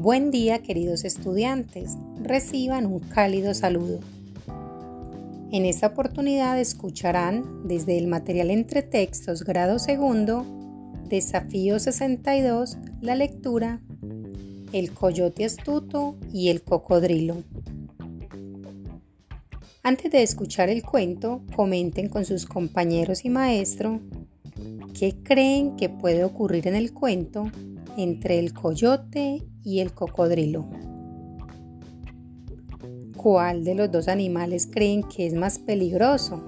Buen día queridos estudiantes, reciban un cálido saludo. En esta oportunidad escucharán desde el material entre textos grado segundo, desafío 62, la lectura El coyote astuto y el cocodrilo. Antes de escuchar el cuento, comenten con sus compañeros y maestro qué creen que puede ocurrir en el cuento entre el coyote y el cocodrilo. ¿Cuál de los dos animales creen que es más peligroso?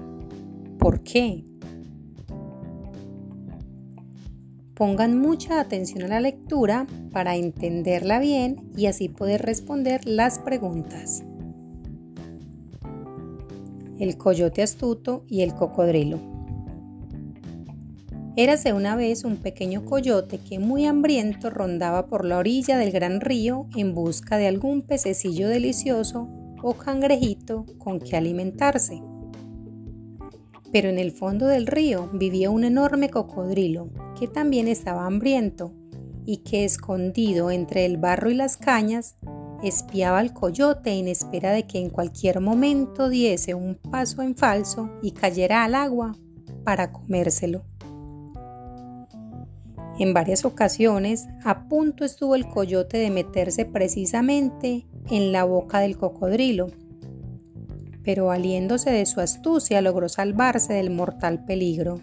¿Por qué? Pongan mucha atención a la lectura para entenderla bien y así poder responder las preguntas. El coyote astuto y el cocodrilo. Érase una vez un pequeño coyote que muy hambriento rondaba por la orilla del gran río en busca de algún pececillo delicioso o cangrejito con que alimentarse. Pero en el fondo del río vivía un enorme cocodrilo que también estaba hambriento y que escondido entre el barro y las cañas espiaba al coyote en espera de que en cualquier momento diese un paso en falso y cayera al agua para comérselo. En varias ocasiones, a punto estuvo el coyote de meterse precisamente en la boca del cocodrilo, pero valiéndose de su astucia logró salvarse del mortal peligro.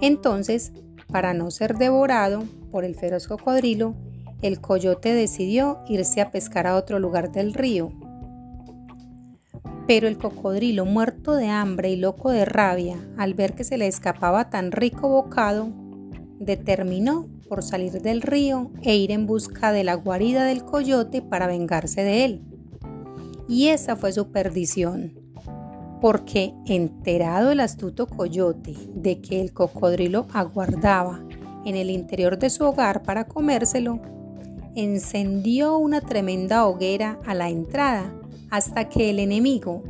Entonces, para no ser devorado por el feroz cocodrilo, el coyote decidió irse a pescar a otro lugar del río. Pero el cocodrilo, muerto de hambre y loco de rabia, al ver que se le escapaba tan rico bocado, determinó por salir del río e ir en busca de la guarida del coyote para vengarse de él. Y esa fue su perdición, porque enterado el astuto coyote de que el cocodrilo aguardaba en el interior de su hogar para comérselo, encendió una tremenda hoguera a la entrada hasta que el enemigo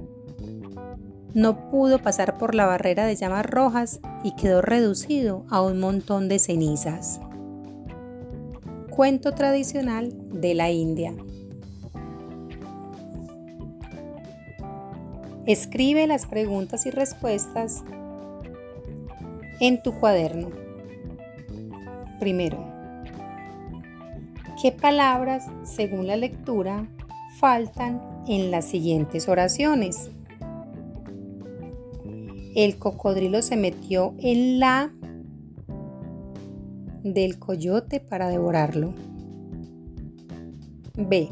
no pudo pasar por la barrera de llamas rojas y quedó reducido a un montón de cenizas. Cuento tradicional de la India. Escribe las preguntas y respuestas en tu cuaderno. Primero, ¿qué palabras, según la lectura, faltan en las siguientes oraciones? El cocodrilo se metió en la del coyote para devorarlo. B.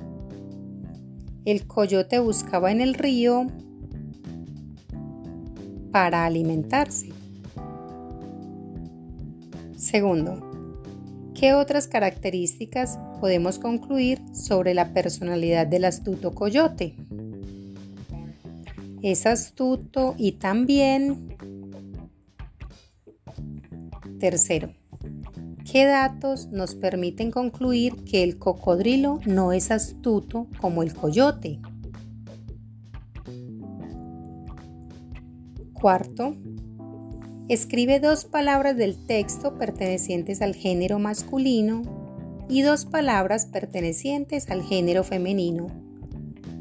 El coyote buscaba en el río para alimentarse. Segundo, ¿qué otras características podemos concluir sobre la personalidad del astuto coyote? Es astuto y también... Tercero, ¿qué datos nos permiten concluir que el cocodrilo no es astuto como el coyote? Cuarto, escribe dos palabras del texto pertenecientes al género masculino y dos palabras pertenecientes al género femenino.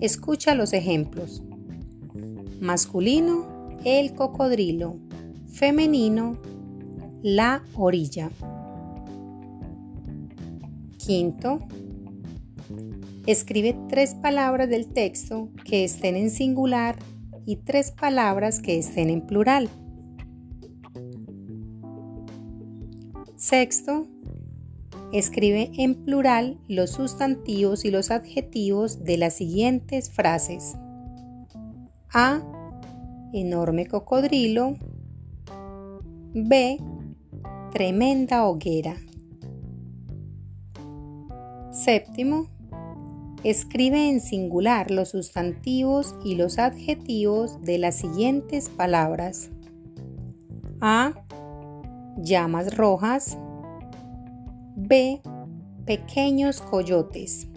Escucha los ejemplos. Masculino, el cocodrilo. Femenino, la orilla. Quinto, escribe tres palabras del texto que estén en singular y tres palabras que estén en plural. Sexto, escribe en plural los sustantivos y los adjetivos de las siguientes frases. A enorme cocodrilo. B. Tremenda hoguera. Séptimo. Escribe en singular los sustantivos y los adjetivos de las siguientes palabras. A. Llamas rojas. B. Pequeños coyotes.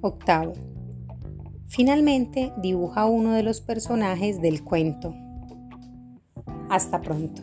Octavo. Finalmente dibuja uno de los personajes del cuento. Hasta pronto.